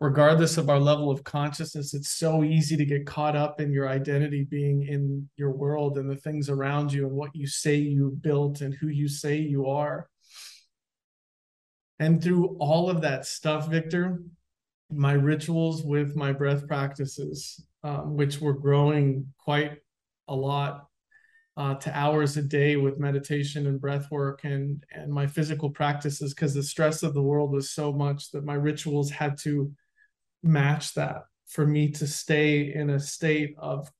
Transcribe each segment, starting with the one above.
regardless of our level of consciousness, it's so easy to get caught up in your identity being in your world and the things around you and what you say you built and who you say you are. And through all of that stuff, Victor, my rituals with my breath practices, um, which were growing quite a lot uh, to hours a day with meditation and breath work and and my physical practices because the stress of the world was so much that my rituals had to match that for me to stay in a state of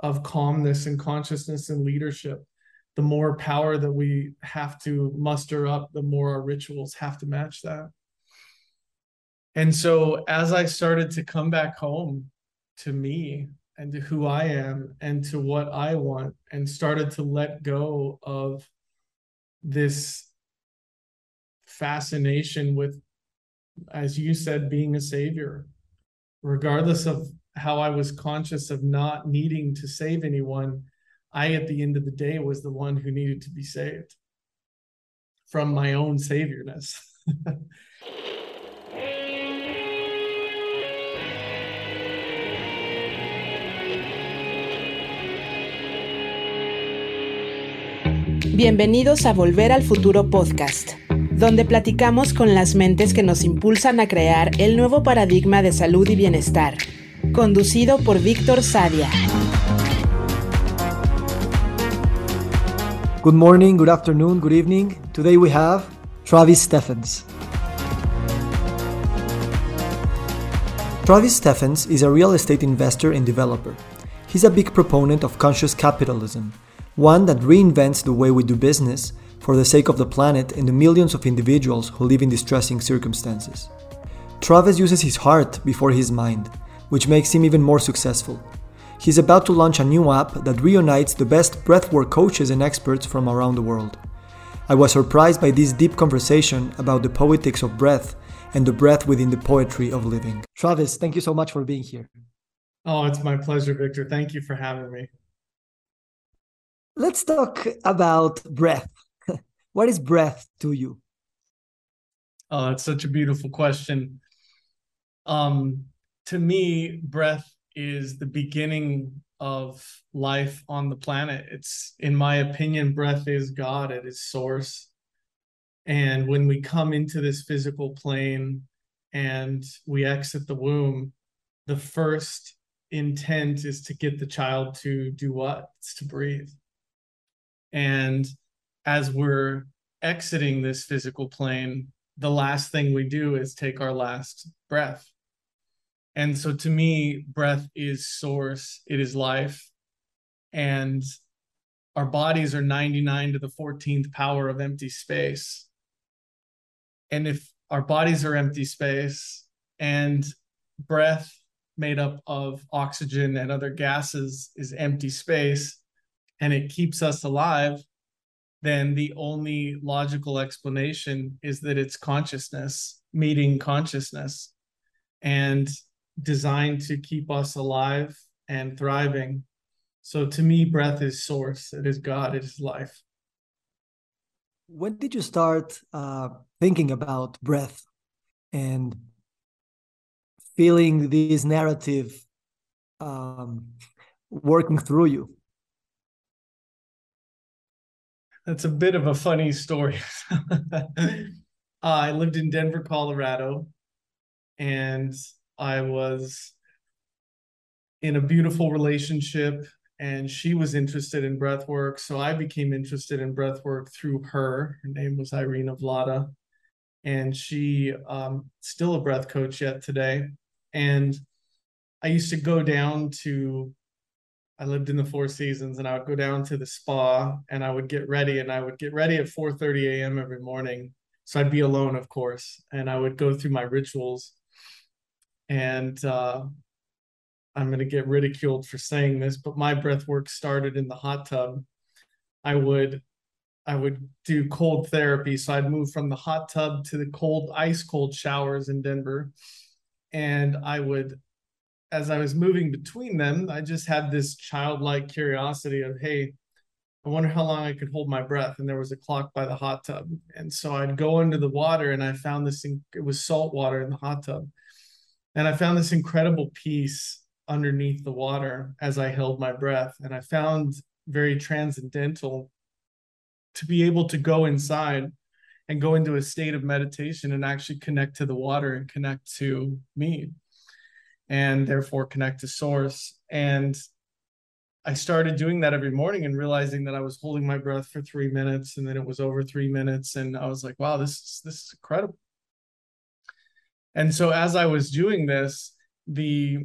of calmness and consciousness and leadership. The more power that we have to muster up the more our rituals have to match that. And so as i started to come back home to me and to who i am and to what i want and started to let go of this fascination with as you said being a savior regardless of how I was conscious of not needing to save anyone, I, at the end of the day, was the one who needed to be saved from my own saviorness. Bienvenidos a Volver al Futuro Podcast donde platicamos con las mentes que nos impulsan a crear el nuevo paradigma de salud y bienestar, conducido por Víctor Sadia. Good morning, good afternoon, good evening. Today we have Travis Stephens. Travis Stephens is a real estate investor and developer. He's a big proponent of conscious capitalism, one that reinvents the way we do business for the sake of the planet and the millions of individuals who live in distressing circumstances. Travis uses his heart before his mind, which makes him even more successful. He's about to launch a new app that reunites the best breathwork coaches and experts from around the world. I was surprised by this deep conversation about the poetics of breath and the breath within the poetry of living. Travis, thank you so much for being here. Oh, it's my pleasure, Victor. Thank you for having me. Let's talk about breath. What is breath to you? Oh, it's such a beautiful question. Um, to me, breath is the beginning of life on the planet. It's, in my opinion, breath is God, at it is source. And when we come into this physical plane and we exit the womb, the first intent is to get the child to do what? It's to breathe. And as we're exiting this physical plane, the last thing we do is take our last breath. And so to me, breath is source, it is life. And our bodies are 99 to the 14th power of empty space. And if our bodies are empty space and breath made up of oxygen and other gases is empty space and it keeps us alive, then the only logical explanation is that it's consciousness meeting consciousness and designed to keep us alive and thriving. So to me, breath is source, it is God, it is life. When did you start uh, thinking about breath and feeling this narrative um, working through you? That's a bit of a funny story. I lived in Denver, Colorado, and I was in a beautiful relationship and she was interested in breath work so i became interested in breath work through her her name was irina vlada and she um, still a breath coach yet today and i used to go down to I lived in the Four Seasons, and I would go down to the spa, and I would get ready, and I would get ready at 4:30 a.m. every morning. So I'd be alone, of course, and I would go through my rituals. And uh, I'm going to get ridiculed for saying this, but my breath work started in the hot tub. I would I would do cold therapy. So I'd move from the hot tub to the cold, ice cold showers in Denver. And I would as I was moving between them, I just had this childlike curiosity of, hey, I wonder how long I could hold my breath. And there was a clock by the hot tub. And so I'd go into the water and I found this, in, it was salt water in the hot tub. And I found this incredible peace underneath the water as I held my breath. And I found very transcendental to be able to go inside and go into a state of meditation and actually connect to the water and connect to me and therefore connect to source. And I started doing that every morning and realizing that I was holding my breath for three minutes and then it was over three minutes. And I was like, wow, this is this is incredible. And so as I was doing this, the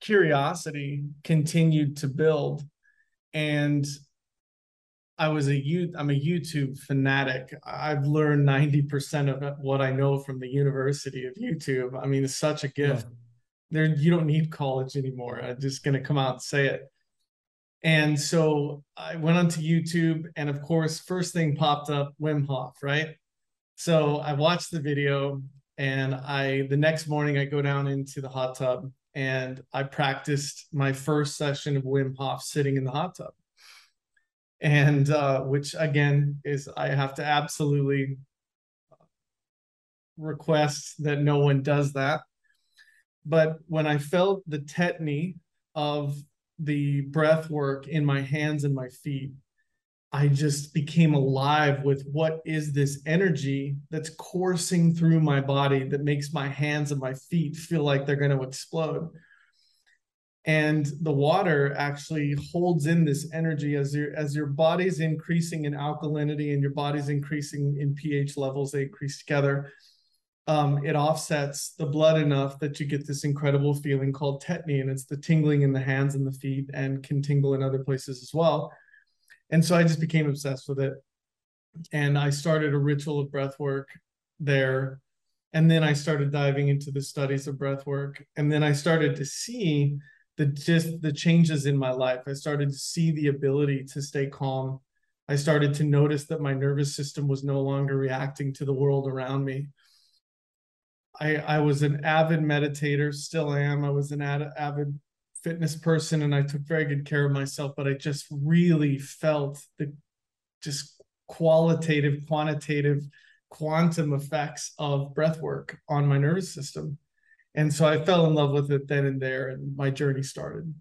curiosity continued to build. And I was a youth, I'm a YouTube fanatic. I've learned 90% of what I know from the University of YouTube. I mean, it's such a gift. Yeah. There you don't need college anymore. I'm just gonna come out and say it. And so I went onto YouTube, and of course, first thing popped up Wim Hof, right? So I watched the video, and I the next morning I go down into the hot tub and I practiced my first session of Wim Hof sitting in the hot tub. And uh, which again is I have to absolutely request that no one does that. But when I felt the tetany of the breath work in my hands and my feet, I just became alive with what is this energy that's coursing through my body that makes my hands and my feet feel like they're going to explode. And the water actually holds in this energy as your as your body's increasing in alkalinity and your body's increasing in pH levels, they increase together. Um, it offsets the blood enough that you get this incredible feeling called tetany, and it's the tingling in the hands and the feet, and can tingle in other places as well and so I just became obsessed with it. And I started a ritual of breath work there. And then I started diving into the studies of breath work. And then I started to see the just the changes in my life. I started to see the ability to stay calm. I started to notice that my nervous system was no longer reacting to the world around me. I, I was an avid meditator, still am. I was an ad, avid fitness person and I took very good care of myself, but I just really felt the just qualitative, quantitative, quantum effects of breath work on my nervous system. And so I fell in love with it then and there, and my journey started.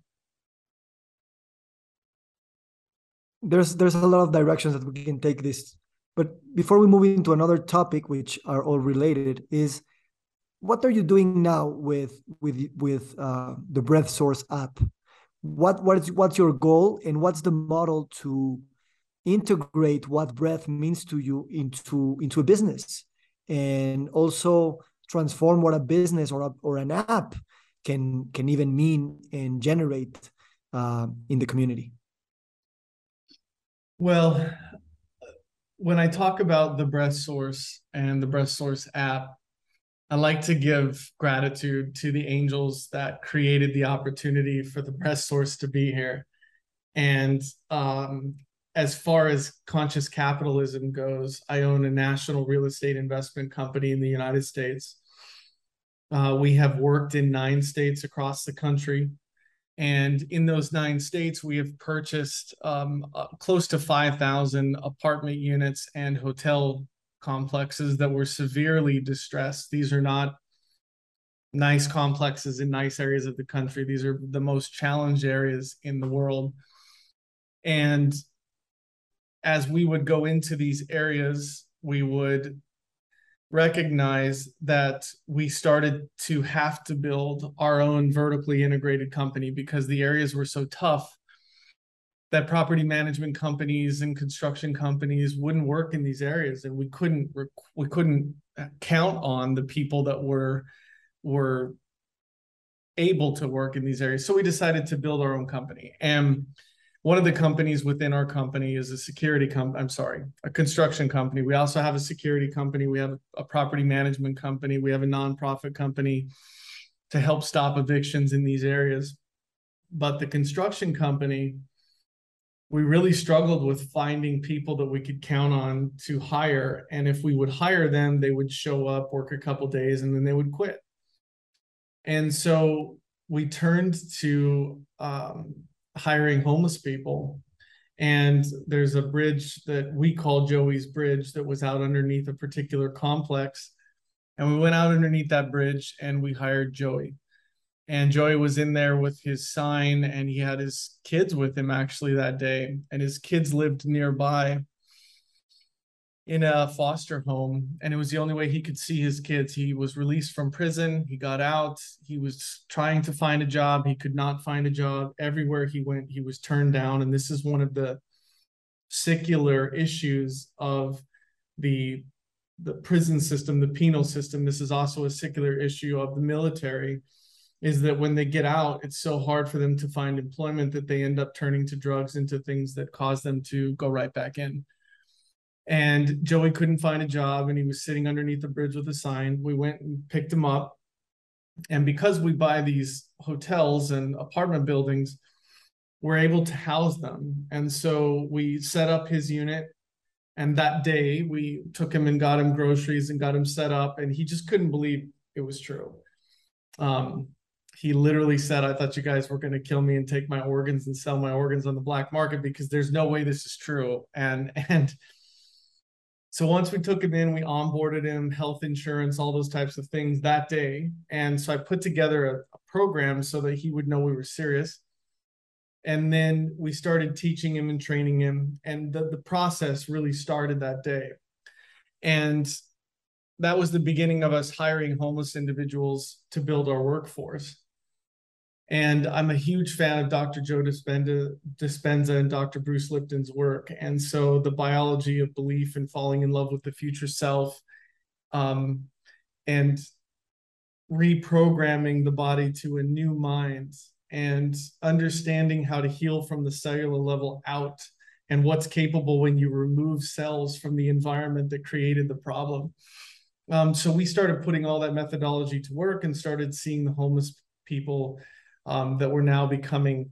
There's there's a lot of directions that we can take this. But before we move into another topic, which are all related, is what are you doing now with with with uh, the breath source app what what is what's your goal and what's the model to integrate what breath means to you into into a business and also transform what a business or a, or an app can can even mean and generate uh, in the community well when i talk about the breath source and the breath source app I like to give gratitude to the angels that created the opportunity for the breath source to be here. And um, as far as conscious capitalism goes, I own a national real estate investment company in the United States. Uh, we have worked in nine states across the country. And in those nine states, we have purchased um, uh, close to 5,000 apartment units and hotel complexes that were severely distressed. These are not nice complexes in nice areas of the country. These are the most challenged areas in the world. And as we would go into these areas, we would recognize that we started to have to build our own vertically integrated company because the areas were so tough that property management companies and construction companies wouldn't work in these areas and we couldn't we couldn't uh, count on the people that were were able to work in these areas. So we decided to build our own company. And one of the companies within our company is a security company i'm sorry a construction company we also have a security company we have a property management company we have a nonprofit company to help stop evictions in these areas but the construction company we really struggled with finding people that we could count on to hire. And if we would hire them, they would show up, work a couple days, and then they would quit. And so we turned to um, hiring homeless people. And there's a bridge that we call Joey's Bridge that was out underneath a particular complex. And we went out underneath that bridge and we hired Joey. And Joey was in there with his sign and he had his kids with him actually that day. And his kids lived nearby in a foster home and it was the only way he could see his kids. He was released from prison. He got out. He was trying to find a job. He could not find a job. Everywhere he went he was turned down and this is one of the secular issues of the the prison system the penal system. This is also a secular issue of the military is that when they get out it's so hard for them to find employment that they end up turning to drugs into things that cause them to go right back in and Joey couldn't find a job and he was sitting underneath the bridge with a sign. We went and picked him up. And because we buy these hotels and apartment buildings, we're able to house them. And so we set up his unit. And that day we took him and got him groceries and got him set up. And he just couldn't believe it was true. Um, he literally said, I thought you guys were going to kill me and take my organs and sell my organs on the black market because there's no way this is true. And, and, so once we took him in, we onboarded him, health insurance, all those types of things that day. And so I put together a, a program so that he would know we were serious. And then we started teaching him and training him. And the, the process really started that day. And that was the beginning of us hiring homeless individuals to build our workforce. And I'm a huge fan of Dr. Joe Dispenza, Dispenza and Dr. Bruce Lipton's work. And so the biology of belief and falling in love with the future self um, and reprogramming the body to a new mind and understanding how to heal from the cellular level out and what's capable when you remove cells from the environment that created the problem. Um, so we started putting all that methodology to work and started seeing the homeless people um, that we're now becoming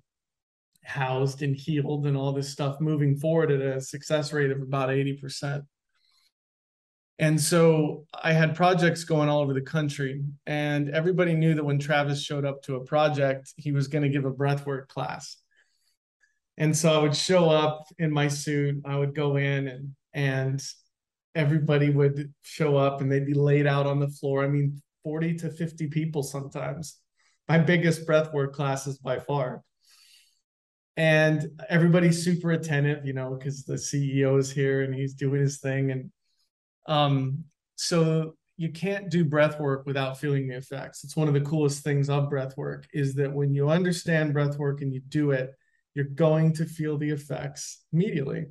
housed and healed and all this stuff moving forward at a success rate of about 80%. And so I had projects going all over the country, and everybody knew that when Travis showed up to a project, he was going to give a breathwork class. And so I would show up in my suit, I would go in and and everybody would show up and they'd be laid out on the floor. I mean, 40 to 50 people sometimes my biggest breathwork classes by far. And everybody's super attentive, you know, because the CEO is here and he's doing his thing. And um, so you can't do breath work without feeling the effects. It's one of the coolest things of breath work is that when you understand breath work and you do it, you're going to feel the effects immediately.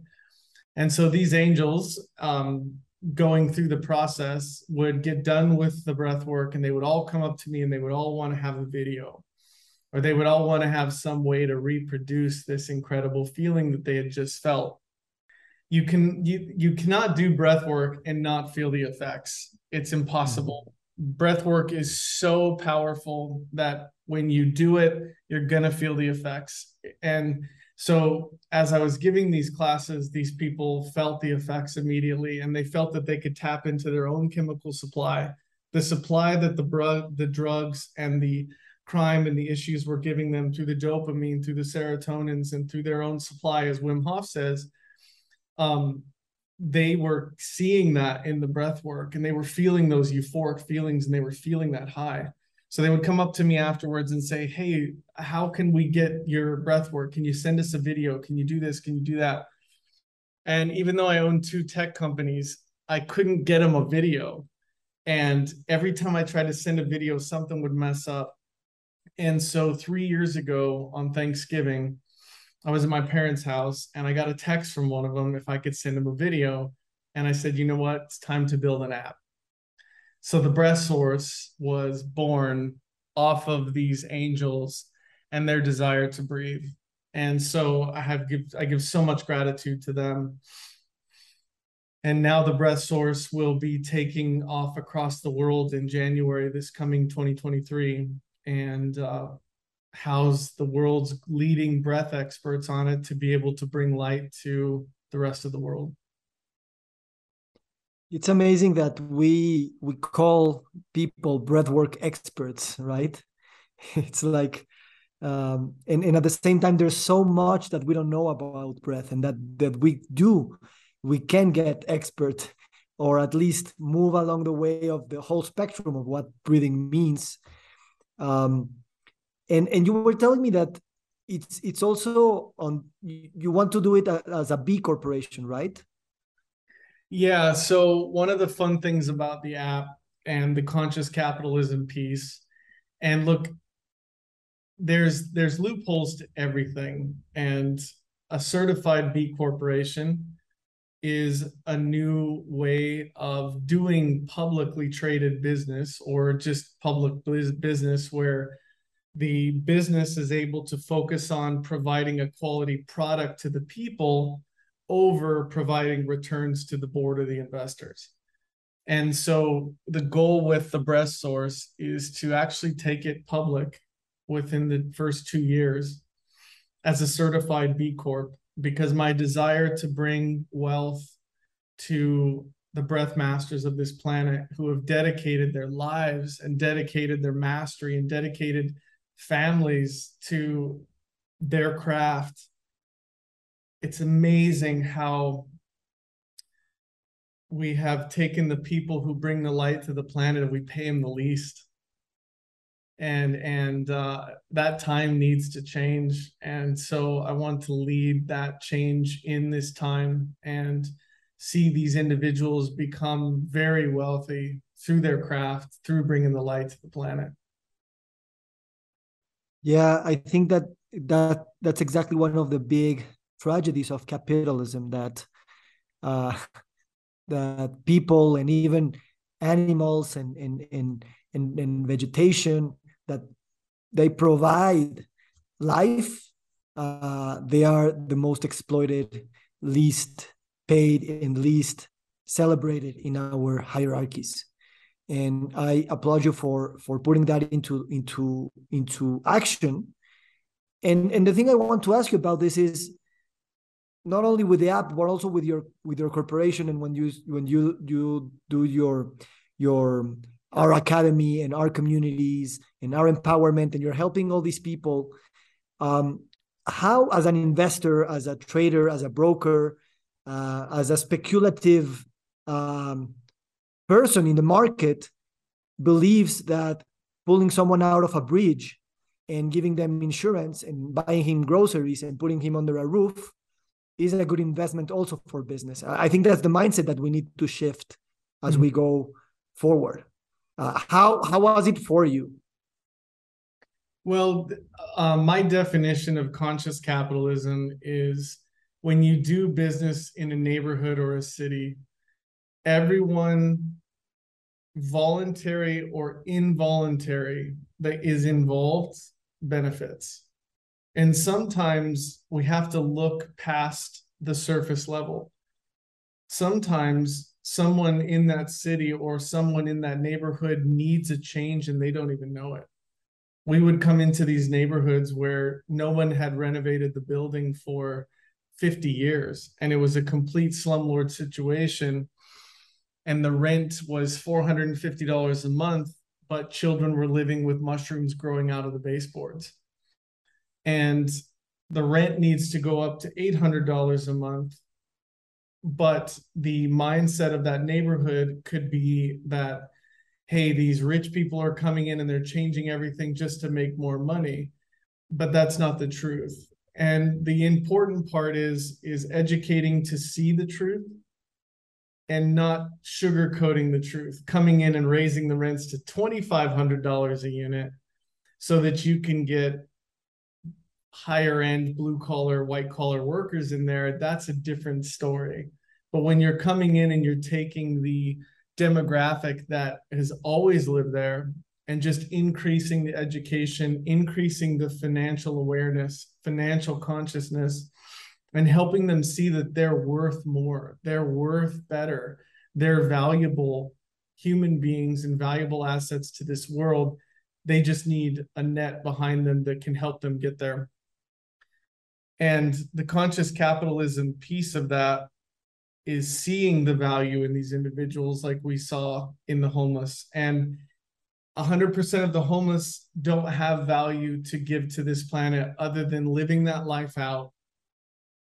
And so these angels, um, going through the process would get done with the breath work and they would all come up to me and they would all want to have a video. Or they would all want to have some way to reproduce this incredible feeling that they had just felt. You can you you cannot do breath work and not feel the effects. It's impossible. Mm-hmm. breath work is so powerful that when you do it you're going to feel the effects. And so as I was giving these classes, these people felt the effects immediately, and they felt that they could tap into their own chemical supply, the supply that the the drugs and the crime and the issues were giving them through the dopamine, through the serotonins, and through their own supply, as Wim Hof says. Um, they were seeing that in the breath work, and they were feeling those euphoric feelings, and they were feeling that high. So they would come up to me afterwards and say, Hey, how can we get your breath work? Can you send us a video? Can you do this? Can you do that? And even though I own two tech companies, I couldn't get them a video. And every time I tried to send a video, something would mess up. And so three years ago on Thanksgiving, I was at my parents' house and I got a text from one of them if I could send them a video. And I said, you know what? It's time to build an app. So the breath source was born off of these angels and their desire to breathe. And so I have give I give so much gratitude to them. And now the breath source will be taking off across the world in January this coming 2023 and uh, house the world's leading breath experts on it to be able to bring light to the rest of the world it's amazing that we we call people breathwork experts right it's like um, and, and at the same time there's so much that we don't know about breath and that that we do we can get expert or at least move along the way of the whole spectrum of what breathing means. Um, and and you were telling me that it's it's also on you want to do it as a B corporation, right? Yeah. So one of the fun things about the app and the conscious capitalism piece, and look, there's there's loopholes to everything, and a certified B corporation is a new way of doing publicly traded business or just public business where the business is able to focus on providing a quality product to the people over providing returns to the board or the investors. And so the goal with the breath source is to actually take it public within the first two years as a certified B Corp, because my desire to bring wealth to the breath masters of this planet who have dedicated their lives and dedicated their mastery and dedicated families to their craft. It's amazing how we have taken the people who bring the light to the planet and we pay them the least. And and uh, that time needs to change. And so i want to lead that change in this time and see these individuals become very wealthy through their craft through bringing the light to the planet. Yeah i think that that that's exactly one of the big tragedies of capitalism that uh that people and even animals and and and and, and vegetation that they provide life uh, they are the most exploited least paid and least celebrated in our hierarchies. And i applaud you for for putting that into into into action. And and the thing i want to ask you about this is not only with the app but also with your with your corporation and when you when you you do your your our academy and our communities and our empowerment and you're helping all these people um, how as an investor as a trader as a broker uh, as a speculative um, person in the market believes that pulling someone out of a bridge and giving them insurance and buying him groceries and putting him under a roof is a good investment also for business. I think that's the mindset that we need to shift as mm-hmm. we go forward. Uh, how how was it for you? Well, uh, my definition of conscious capitalism is when you do business in a neighborhood or a city, everyone voluntary or involuntary that is involved benefits. And sometimes we have to look past the surface level. Sometimes someone in that city or someone in that neighborhood needs a change and they don't even know it. We would come into these neighborhoods where no one had renovated the building for 50 years and it was a complete slumlord situation and the rent was $450 a month but children were living with mushrooms growing out of the baseboards and the rent needs to go up to $800 a month. But the mindset of that neighborhood could be that hey these rich people are coming in and they're changing everything just to make more money. But that's not the truth. And the important part is is educating to see the truth and not sugarcoating the truth coming in and raising the rents to $2500 a unit so that you can get higher end blue collar white collar workers in there that's a different story but when you're coming in and you're taking the demographic that has always lived there and just increasing the education, increasing the financial awareness, financial consciousness, and helping them see that they're worth more, they're worth better, they're valuable human beings and valuable assets to this world. They just need a net behind them that can help them get there. And the conscious capitalism piece of that is seeing the value in these individuals like we saw in the homeless and 100% of the homeless don't have value to give to this planet other than living that life out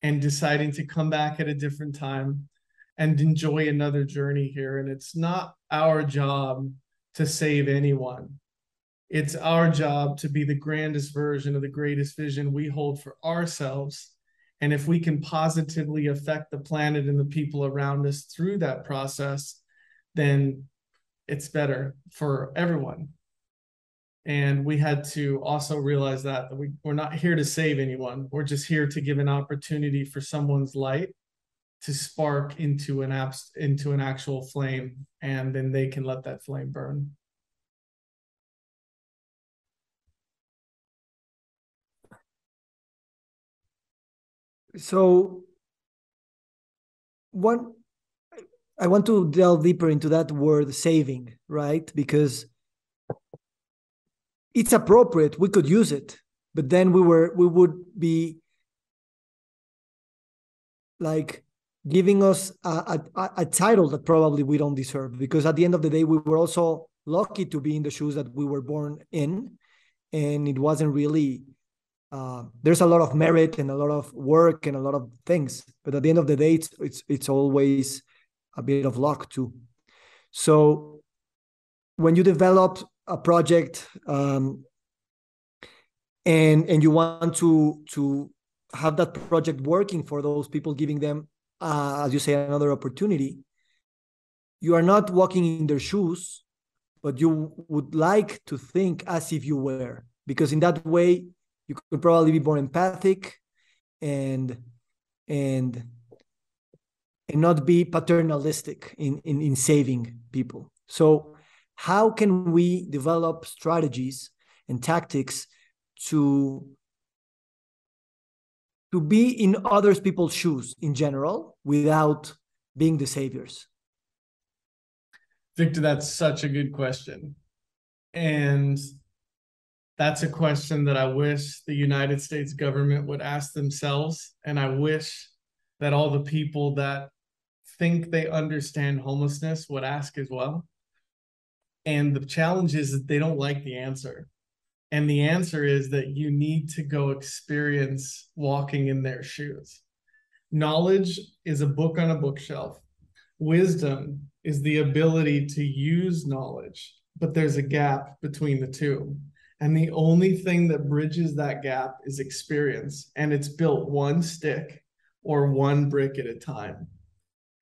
and deciding to come back at a different time and enjoy another journey here. And it's not our job to save anyone. It's our job to be the grandest version of the greatest vision we hold for ourselves. And if we can positively affect the planet and the people around us through that process, then it's better for everyone. And we had to also realize that, that we, we're not here to save anyone. We're just here to give an opportunity for someone's light to spark into an abs- into an actual flame and then they can let that flame burn so one i want to delve deeper into that word saving right? Because it's appropriate we could use it but then we were we would be like giving us a, a, a, title that probably we don't deserve because at the end of the day we were also lucky to be in the shoes that we were born in and it wasn't really uh, there's a lot of merit and a lot of work and a lot of things but at the end of the day it's it's, it's always a bit of luck too. So when you develop a project um, and and you want to to have that project working for those people giving them uh, as you say, another opportunity, you are not walking in their shoes, but you would like to think as if you were, because in that way you could probably be more empathic and and and not be paternalistic in, in, in saving people. So how can we develop strategies and tactics to to be in others people's shoes in general without being the saviors? Victor, that's such a good question. And that's a question that I wish the United States government would ask themselves. And I wish that all the people that think they understand homelessness would ask as well. And the challenge is that they don't like the answer. And the answer is that you need to go experience walking in their shoes. Knowledge is a book on a bookshelf. Wisdom is the ability to use knowledge, but there's a gap between the two. And the only thing that bridges that gap is experience. And it's built one stick or one brick at a time.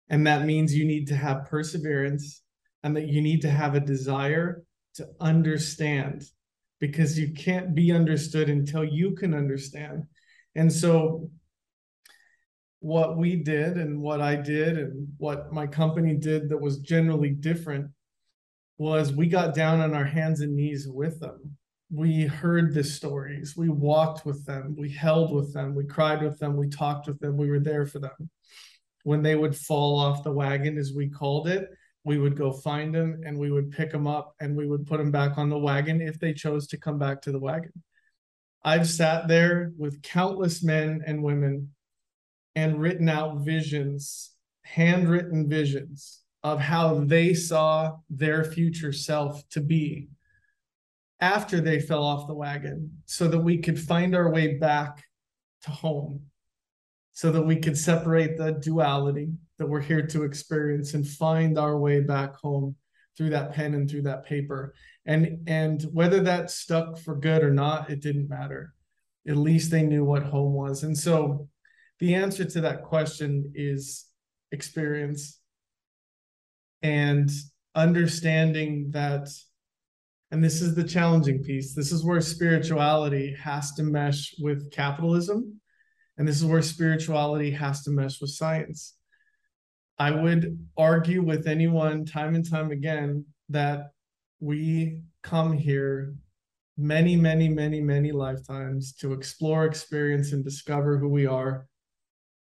And that means you need to have perseverance and that you need to have a desire to understand because you can't be understood until you can understand. And so, what we did and what I did and what my company did that was generally different was we got down on our hands and knees with them. We heard the stories, we walked with them, we held with them, we cried with them, we talked with them, we were there for them. When they would fall off the wagon, as we called it, we would go find them and we would pick them up and we would put them back on the wagon if they chose to come back to the wagon. I've sat there with countless men and women and written out visions, handwritten visions of how they saw their future self to be after they fell off the wagon so that we could find our way back to home, so that we could separate the duality that we're here to experience and find our way back home through that pen and through that paper. And and whether that stuck for good or not, it didn't matter. At least they knew what home was. And so the answer to that question is experience and understanding that and this is the challenging piece. This is where spirituality has to mesh with capitalism. And this is where spirituality has to mesh with science. I would argue with anyone time and time again that we come here many, many, many, many lifetimes to explore, experience, and discover who we are.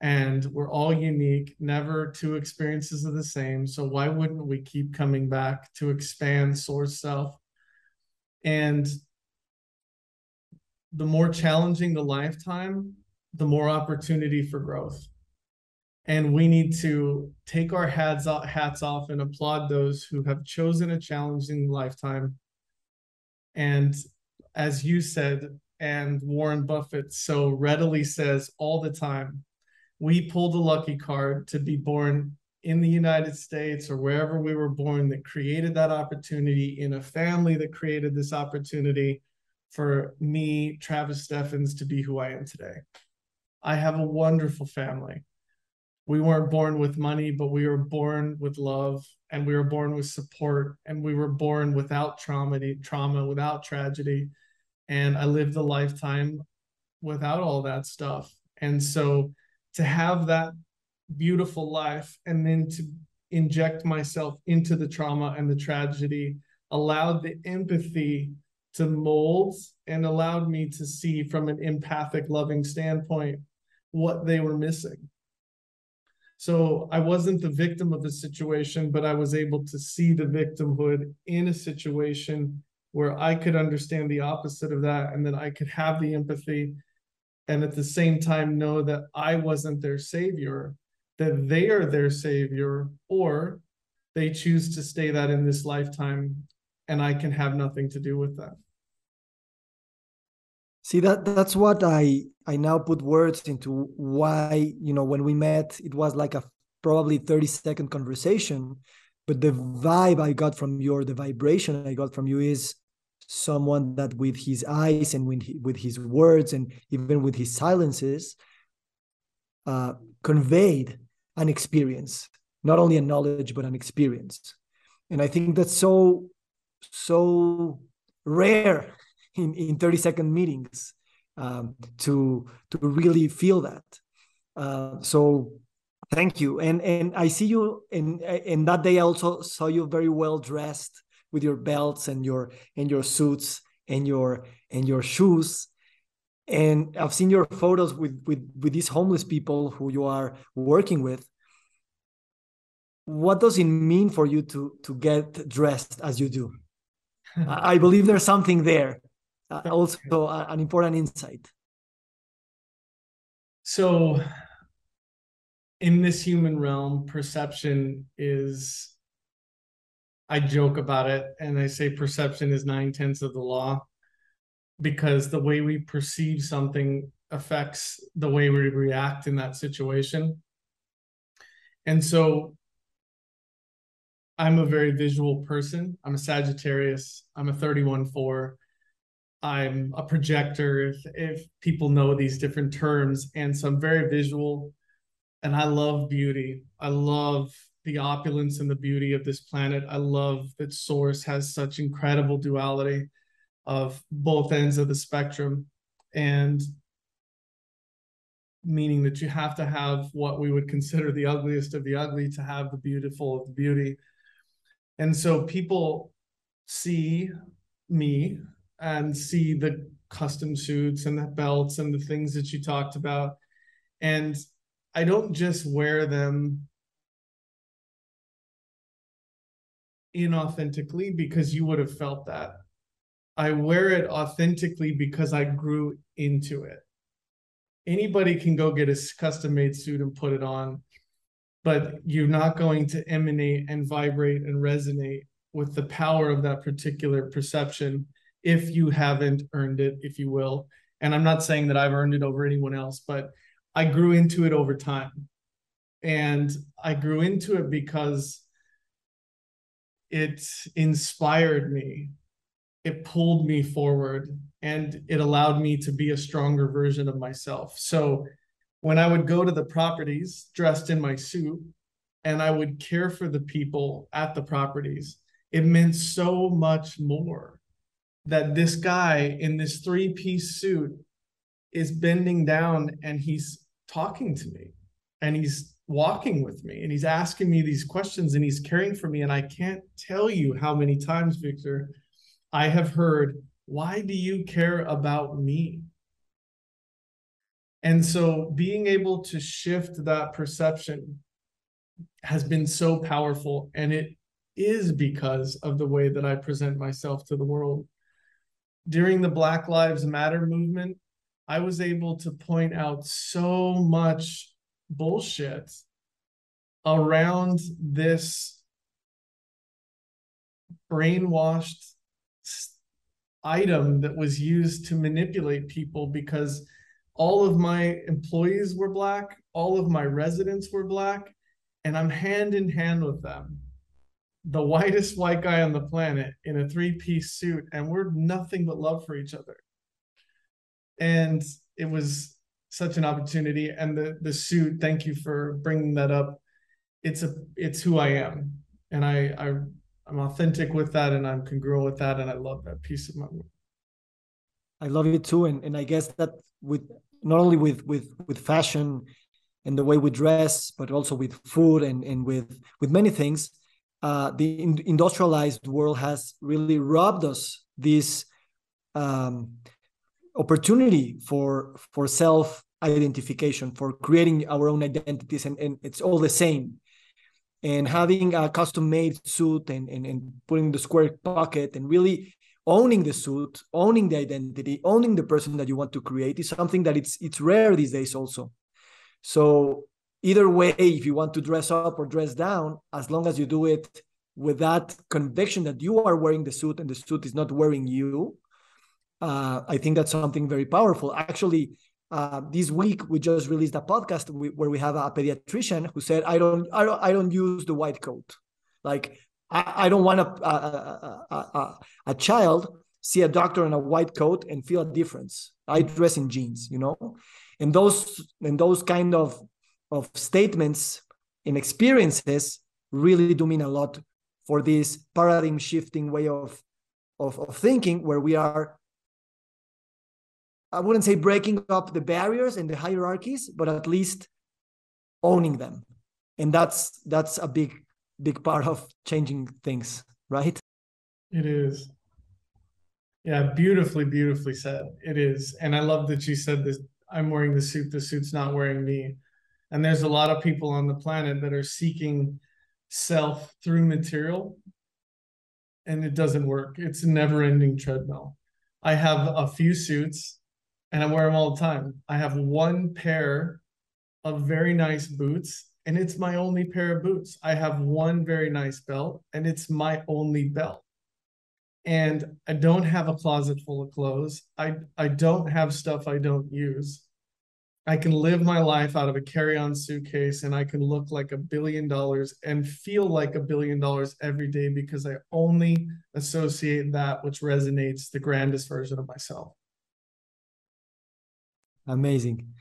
And we're all unique, never two experiences are the same. So why wouldn't we keep coming back to expand source self? And the more challenging the lifetime, the more opportunity for growth. And we need to take our hats off, hats off and applaud those who have chosen a challenging lifetime. And as you said and warren buffett so readily says all the time we pulled a lucky card to be born in the United States or wherever we were born that created that opportunity, in a family that created this opportunity for me, Travis Steffens, to be who I am today. I have a wonderful family. We weren't born with money, but we were born with love and we were born with support and we were born without trauma, trauma, without tragedy. And I lived a lifetime without all that stuff. And so to have that beautiful life and then to inject myself into the trauma and the tragedy allowed the empathy to mold and allowed me to see from an empathic loving standpoint what they were missing. So i wasn't the victim of the situation but i was able to see the victimhood in a situation where i could understand the opposite of that and then i could have the empathy and at the same time know that i wasn't their savior that they are their savior or they choose to stay that in this lifetime and I can have nothing to do with that. See that that's what I I now put words into why you know when we met it was like a probably 30 second conversation but the vibe I got from you the vibration I got from you is someone that with his eyes and with, with his words and even with his silences uh, conveyed an experience, not only a knowledge, but an experience. And I think that's so, so rare in, in 30 second meetings um, to, to really feel that. Uh, so thank you. And, and I see you in, in that day I also saw you very well dressed with your belts and your, and your suits and your, and your shoes and I've seen your photos with with with these homeless people who you are working with. What does it mean for you to to get dressed as you do? I believe there's something there, uh, also uh, an important insight. So, in this human realm, perception is. I joke about it, and I say perception is nine tenths of the law because the way we perceive something affects the way we react in that situation. And so I'm a very visual person. I'm a Sagittarius. I'm a 31 4. I'm a projector, if, if people know these different terms. And so I'm very visual and I love beauty. I love the opulence and the beauty of this planet. I love that Source has such incredible duality of both ends of the spectrum and meaning that you have to have what we would consider the ugliest of the ugly to have the beautiful of the beauty. And so people see me and see the custom suits and the belts and the things that you talked about. And i don't just wear them inauthentically because you would have felt that I wear it authentically because I grew into it. Anybody can go get a custom made suit and put it on, but you're not going to emanate and vibrate and resonate with the power of that particular perception if you haven't earned it, if you will. And I'm not saying that I've earned it over anyone else, but I grew into it over time. And I grew into it because it inspired me it pulled me forward and it allowed me to be a stronger version of myself. So when I would go to the properties dressed in my suit and I would care for the people at the properties, it meant so much more that this guy in this three piece suit is bending down and he's talking to me and he's walking with me and he's asking me these questions and he's caring for me. And I can't tell you how many times, Victor, I have heard, why do you care about me? And so being able to shift that perception has been so powerful. And it is because of the way that I present myself to the world. During the Black Lives Matter movement, I was able to point out so much bullshit around this brainwashed item that was used to manipulate people because all of my employees were black, all of my residents were black, and I'm hand in hand with them, the whitest white guy on the planet in a three piece suit, and we're nothing but love for each other. And it was such an opportunity. And the the suit, thank you for bringing that up. It's a it's who I am, and I I I'm authentic with that, and I'm congruent with that, and I love that piece of my work. I love it too, and and I guess that with not only with with with fashion and the way we dress, but also with food and and with with many things, uh, the in, industrialized world has really robbed us this um, opportunity for for self identification, for creating our own identities, and, and it's all the same. And having a custom made suit and, and, and putting the square pocket and really owning the suit, owning the identity, owning the person that you want to create is something that it's it's rare these days also. So either way, if you want to dress up or dress down, as long as you do it with that conviction that you are wearing the suit and the suit is not wearing you, uh, I think that's something very powerful. Actually, uh, this week we just released a podcast where we have a pediatrician who said, "I don't, I don't, I don't use the white coat. Like, I, I don't want a a, a, a a, child see a doctor in a white coat and feel a difference. I dress in jeans, you know, and those and those kind of of statements and experiences really do mean a lot for this paradigm shifting way of of, of thinking where we are I wouldn't say breaking up the barriers and the hierarchies, but at least owning them. And that's that's a big big part of changing things, right? It is. Yeah, beautifully, beautifully said. It is. And I love that you said this I'm wearing the suit, the suit's not wearing me. And there's a lot of people on the planet that are seeking self through material and it doesn't work. It's a never ending treadmill. I have a few suits and I wear them all the time. I have one pair of very nice boots, and it's my only pair of boots. I have one very nice belt, and it's my only belt. And I don't have a closet full of clothes. I, I don't have stuff I don't use. I can live my life out of a carry on suitcase and I can look like a billion dollars and feel like a billion dollars every day because I only associate that which resonates the grandest version of myself. Amazing.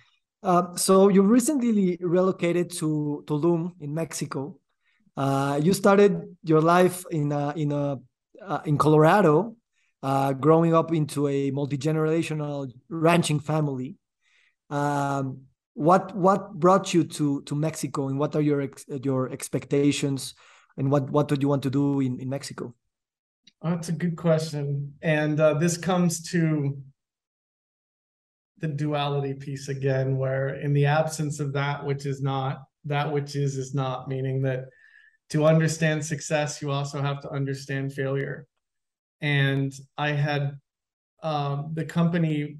Uh, so you recently relocated to Tulum in Mexico. Uh, you started your life in a, in a uh, in Colorado, uh, growing up into a multi generational ranching family. Um, what what brought you to to Mexico, and what are your ex your expectations, and what what would you want to do in in Mexico? Oh, that's a good question, and uh, this comes to the duality piece again, where in the absence of that which is not, that which is is not, meaning that to understand success, you also have to understand failure. And I had um, the company,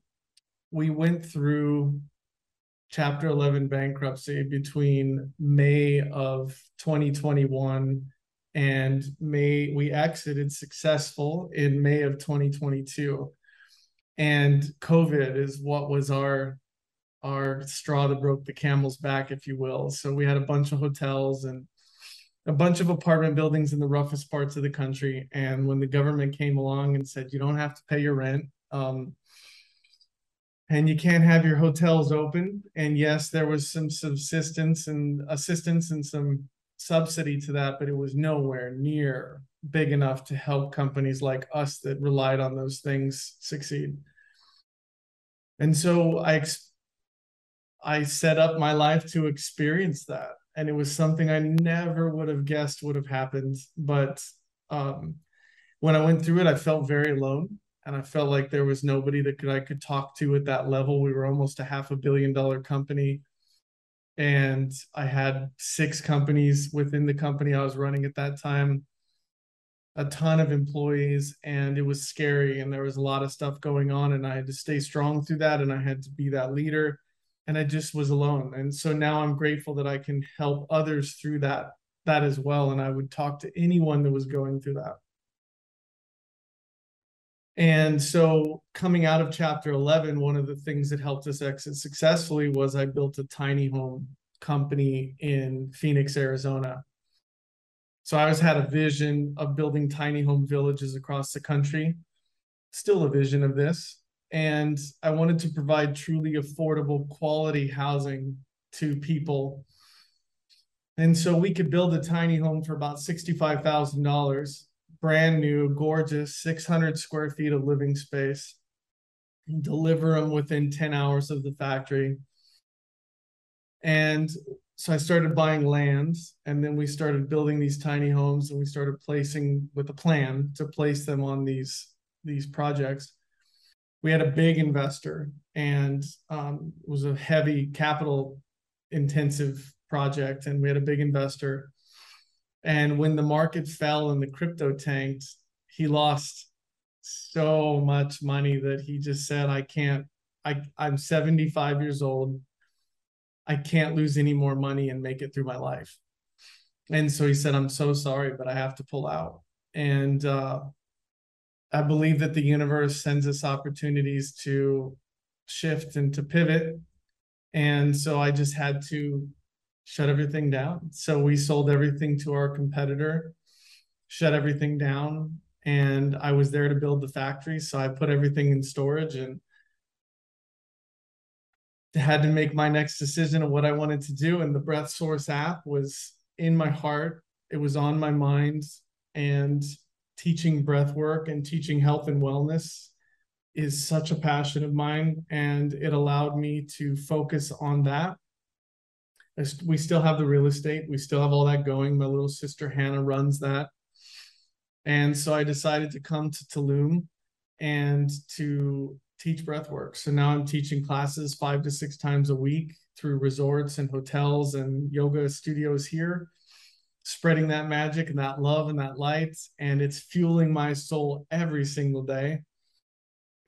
we went through Chapter 11 bankruptcy between May of 2021 and May, we exited successful in May of 2022 and covid is what was our our straw that broke the camel's back if you will. So we had a bunch of hotels and a bunch of apartment buildings in the roughest parts of the country. And when the government came along and said you don't have to pay your rent um, and you can't have your hotels open and yes there was some subsistence and assistance and some subsidy to that but it was nowhere near big enough to help companies like us that relied on those things succeed. And so I I set up my life to experience that. And it was something I never would have guessed would have happened. But um, when I went through it, I felt very alone. And I felt like there was nobody that could I could talk to at that level. We were almost a half a billion dollar company. And I had six companies within the company I was running at that time a ton of employees and it was scary and there was a lot of stuff going on and I had to stay strong through that and I had to be that leader and I just was alone. And so now I'm grateful that I can help others through that that as well and I would talk to anyone that was going through that. And so coming out of chapter 11 one of the things that helped us exit successfully was I built a tiny home company in Phoenix, Arizona. So I always had a vision of building tiny home villages across the country. Still a vision of this. And I wanted to provide truly affordable quality housing to people. And so we could build a tiny home for about $65,000, brand new, gorgeous, 600 square feet of living space, deliver them within 10 hours of the factory. And so I started buying land and then we started building these tiny homes and we started placing with a plan to place them on these these projects. We had a big investor and um, it was a heavy capital intensive project and we had a big investor and when the market fell and the crypto tanked he lost so much money that he just said i can't i i'm 75 years old i can't lose any more money and make it through my life and so he said i'm so sorry but i have to pull out and uh, i believe that the universe sends us opportunities to shift and to pivot and so I just had to shut everything down. So we sold everything to our competitor, shut everything down, and I was there to build the factory. So I put everything in storage and had to make my next decision of what I wanted to do. And the Breath Source app was in my heart, it was on my mind, and teaching breath work and teaching health and wellness is such a passion of mine. And it allowed me to focus on that. We still have the real estate. We still have all that going. My little sister hannah runs that. And so i decided to come to tulum and to teach breathwork so now i'm teaching classes five to six times a week through resorts and hotels and yoga studios here spreading that magic and that love and that light and it's fueling my soul every single day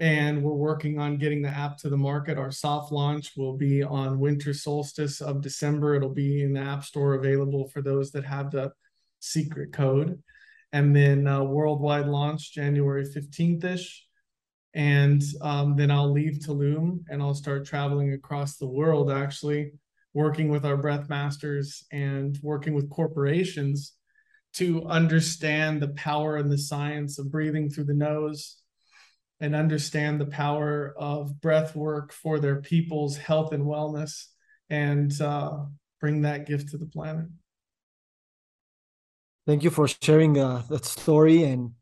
and we're working on getting the app to the market. Our soft launch will be on winter solstice of December. It'll be in the App Store available for those that have the secret code. And then uh, worldwide launch January 15th ish. And um, then I'll leave Tulum and I'll start traveling across the world, actually, working with our breath masters and working with corporations to understand the power and the science of breathing through the nose and understand the power of breath work for their people's health and wellness and uh, bring that gift to the planet. Thank you for sharing uh, that story and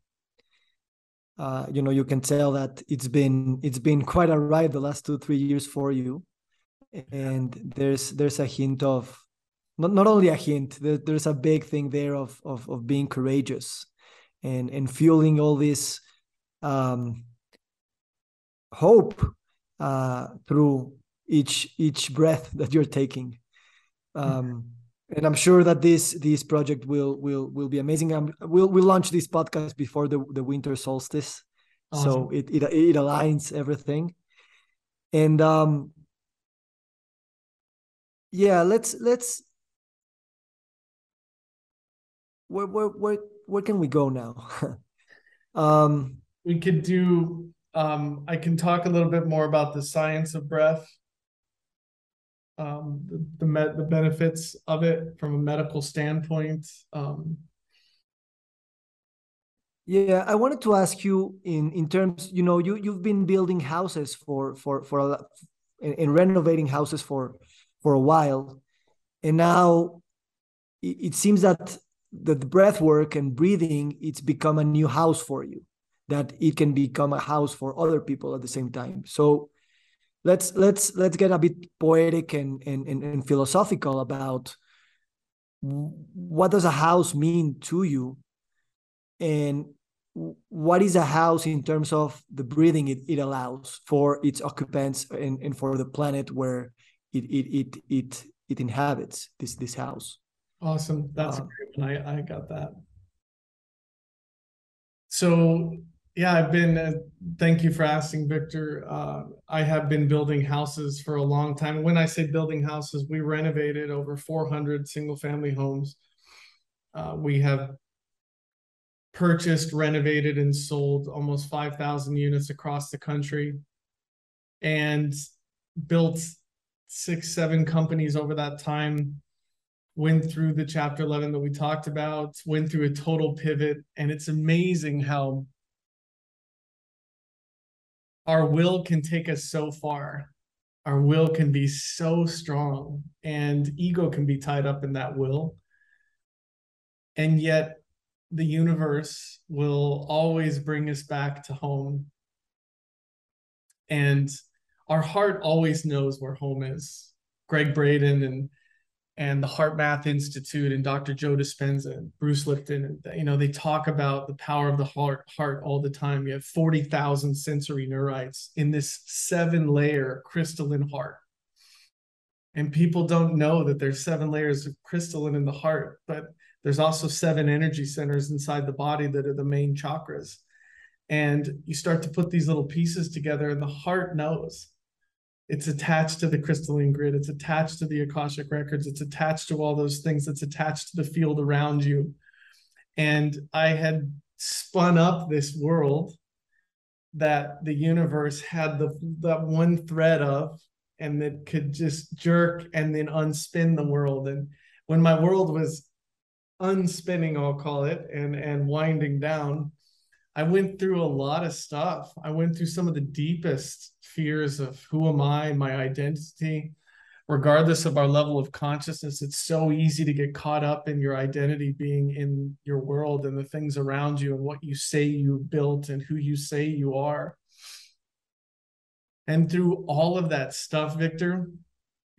uh, you know you can tell that it's been it's been quite a ride the last two three years for you and there's there's a hint of not, not only a hint there, there's a big thing there of, of of being courageous and and fueling all this um hope uh, through each each breath that you're taking. Um, and I'm sure that this this project will will will be amazing. Um, we'll we'll launch this podcast before the the winter solstice, awesome. so it, it it aligns everything. And um, yeah, let's let's where where where where can we go now? um, we could do um, I can talk a little bit more about the science of breath, um, the the, met, the benefits of it from a medical standpoint. Um, yeah, I wanted to ask you in in terms, you know, you you've been building houses for for for a, and renovating houses for for a while, and now it, it seems that the breath work and breathing it's become a new house for you that it can become a house for other people at the same time so let's let's let's get a bit poetic and and, and, and philosophical about what does a house mean to you? And what is a house in terms of the breathing it, it allows for its occupants and, and for the planet where it it it it, it inhabits this this house? Awesome. That's uh, great. I, I got that. So yeah, I've been. Uh, thank you for asking, Victor. Uh, I have been building houses for a long time. When I say building houses, we renovated over 400 single-family homes. Uh, we have purchased, renovated, and sold almost 5,000 units across the country, and built six, seven companies over that time, went through the chapter 11 that we talked about, went through a total pivot. And it's amazing how our will can take us so far. Our will can be so strong, and ego can be tied up in that will. And yet, the universe will always bring us back to home. And our heart always knows where home is. Gregg Braden and and the HeartMath Institute and Dr. Joe Dispenza and Bruce Lipton and you know they talk about the power of the heart heart all the time. You have 40,000 sensory neurites in this seven layer crystalline heart. And people don't know that there's seven layers of crystalline in the heart, but there's also seven energy centers inside the body that are the main chakras. And you start to put these little pieces together and the heart knows it's attached to the crystalline grid. It's attached to the akashic records. It's attached to all those things. It's attached to the field around you. And i had spun up this world that the universe had the that one thread of and that could just jerk and then unspin the world. And when my world was unspinning i'll call it and and winding down I went through a lot of stuff. I went through some of the deepest fears of who am I, my identity. Regardless of our level of consciousness, it's so easy to get caught up in your identity being in your world and the things around you and what you say you built and who you say you are. And through all of that stuff, Victor,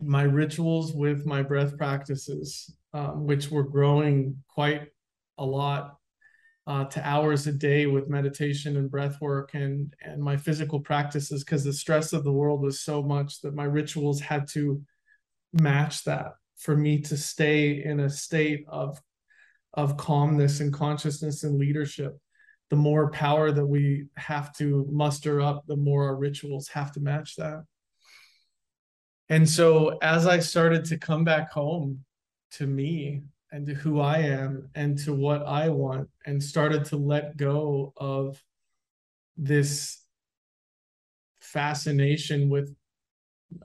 my rituals with my breath practices, um, which were growing quite a lot uh, to hours a day with meditation and breath work and and my physical practices because the stress of the world was so much that my rituals had to match that for me to stay in a state of of calmness and consciousness and leadership. The more power that we have to muster up the more our rituals have to match that. And so as i started to come back home to me and to who I am and to what I want and started to let go of this fascination with,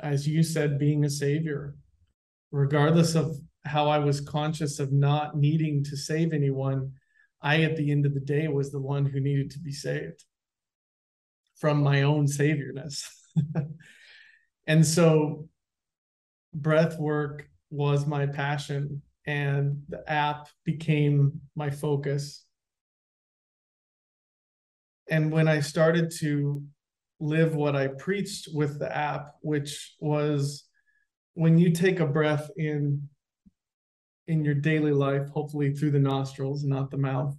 as you said, being a savior, regardless of how I was conscious of not needing to save anyone. I, at the end of the day, was the one who needed to be saved from my own saviorness. and so, breath work was my passion and the app became my focus. And when I started to live what I preached with the app, which was when you take a breath in in your daily life, hopefully through the nostrils, not the mouth,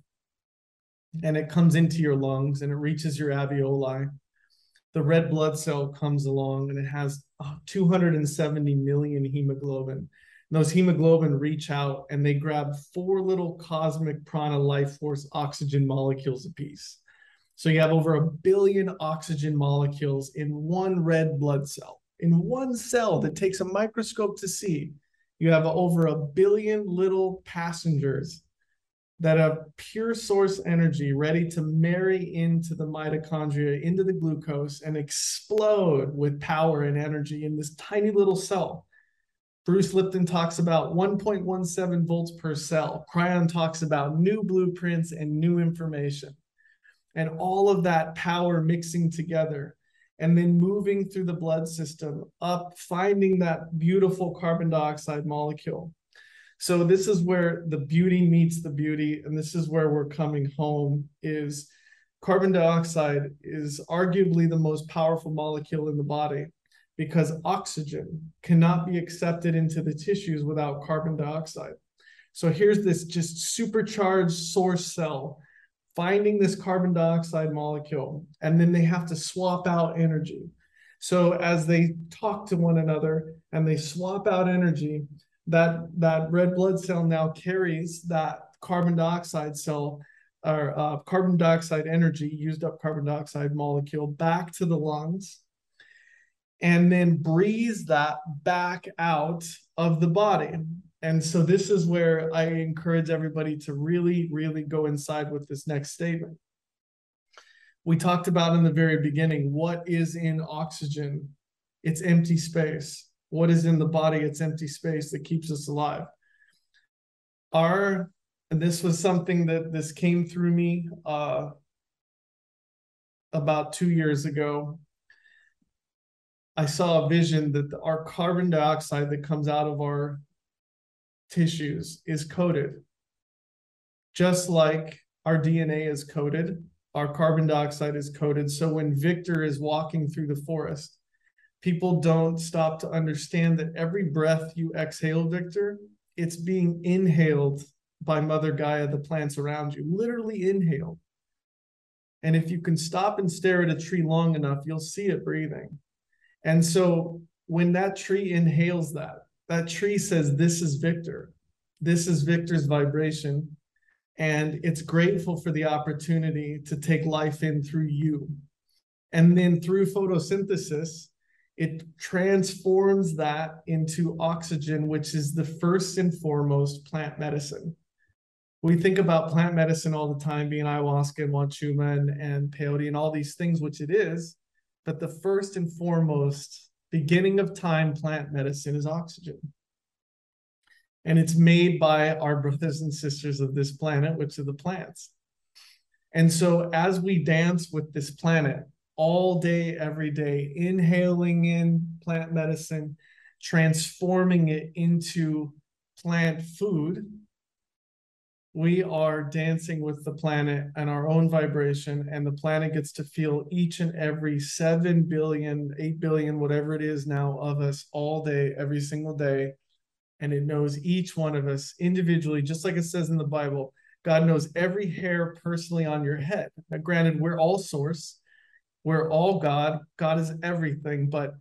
and it comes into your lungs and it reaches your alveoli, the red blood cell comes along and it has uh, 270 million hemoglobin those hemoglobin reach out and they grab four little cosmic prana life force oxygen molecules apiece. So you have over a billion oxygen molecules in one red blood cell. In one cell that takes a microscope to see, you have over a billion little passengers that have pure source energy ready to marry into the mitochondria, into the glucose, and explode with power and energy in this tiny little cell. Bruce Lipton talks about 1.17 volts per cell. Kryon talks about new blueprints and new information. And all of that power mixing together and then moving through the blood system up, finding that beautiful carbon dioxide molecule. So this is where the beauty meets the beauty, and this is where we're coming home is carbon dioxide is arguably the most powerful molecule in the body because oxygen cannot be accepted into the tissues without carbon dioxide. So here's this just supercharged source cell finding this carbon dioxide molecule, and then they have to swap out energy. So as they talk to one another and they swap out energy, that, that red blood cell now carries that carbon dioxide cell or uh, carbon dioxide energy, used up carbon dioxide molecule back to the lungs and then breathe that back out of the body. And so this is where I encourage everybody to really, really go inside with this next statement. We talked about in the very beginning what is in oxygen? It's empty space. What is in the body? It's empty space that keeps us alive. Our, and this was something that this came through me uh, about two years ago. I saw a vision that the, our carbon dioxide that comes out of our tissues is coded. Just like our DNA is coded, our carbon dioxide is coded. So when Victor is walking through the forest, people don't stop to understand that every breath you exhale, Victor, it's being inhaled by Mother Gaia, the plants around you, literally inhaled. And if you can stop and stare at a tree long enough, you'll see it breathing. And so when that tree inhales that, that tree says, This is Victor. This is Victor's vibration. And it's grateful for the opportunity to take life in through you. And then through photosynthesis, it transforms that into oxygen, which is the first and foremost plant medicine. We think about plant medicine all the time being ayahuasca and wachuma and, and peyote and all these things, which it is. But the first and foremost beginning of time plant medicine is oxygen. And it's made by our brothers and sisters of this planet, which are the plants. And so as we dance with this planet, all day, every day, inhaling in plant medicine, transforming it into plant food. We are dancing with the planet and our own vibration, and the planet gets to feel each and every 7 billion, 8 billion, whatever it is now of us all day, every single day. And it knows each one of us individually, just like it says in the Bible. God knows every hair personally on your head. Now, granted, we're all source, we're all God. God is everything, but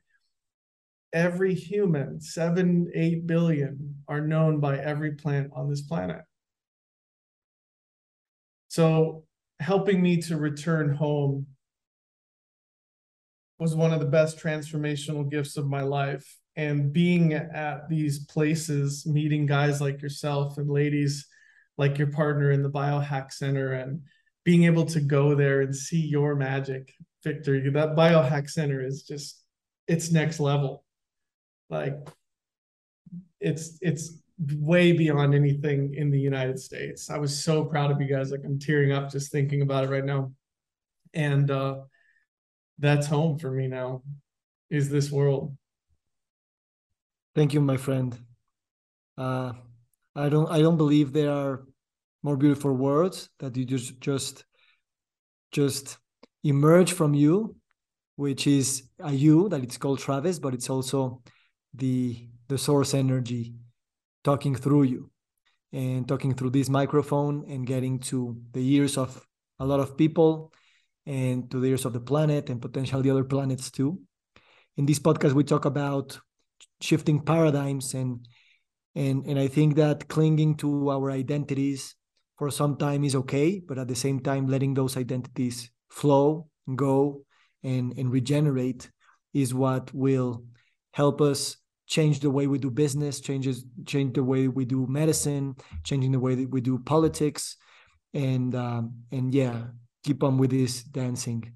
every human, seven, eight billion, are known by every plant on this planet. So, helping me to return home was one of the best transformational gifts of my life. And being at these places, meeting guys like yourself and ladies like your partner in the Biohack Center, and being able to go there and see your magic Victor, that biohack center is just it's next level. Like it's it's way beyond anything in the United States. I was so proud of you guys. Like I'm tearing up just thinking about it right now. And uh that's home for me now is this world. Thank you, my friend. Uh I don't I don't believe there are more beautiful words that you just just just emerge from you, which is a you that it's called Travis, but it's also the the source energy talking through you and talking through this microphone and getting to the ears of a lot of people and to the ears of the planet and potentially other planets too. In this podcast, we talk about shifting paradigms and and and I think that clinging to our identities for some time is okay, but at the same time letting those identities flow, go, and, and regenerate is what will help us change the way we do business, changes change the way we do medicine, changing the way that we do politics, and um, and yeah, keep on with this dancing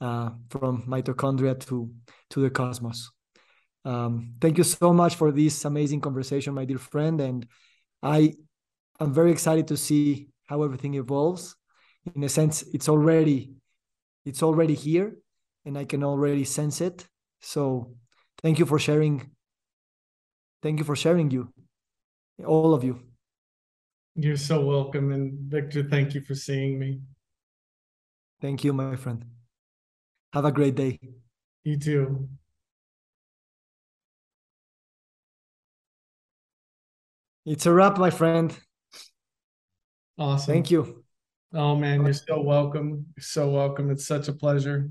uh, from mitochondria to to the cosmos. Um, thank you so much for this amazing conversation, my dear friend, and I am very excited to see how everything evolves. In a sense, it's already it's already here and I can already sense it. So thank you for sharing. Thank you for sharing you, all of you. You're so welcome. And Victor, thank you for seeing me. Thank you, my friend. Have a great day. You too. It's a wrap, my friend. Awesome. Thank you. Oh man, you're so welcome. You're so welcome. It's such a pleasure.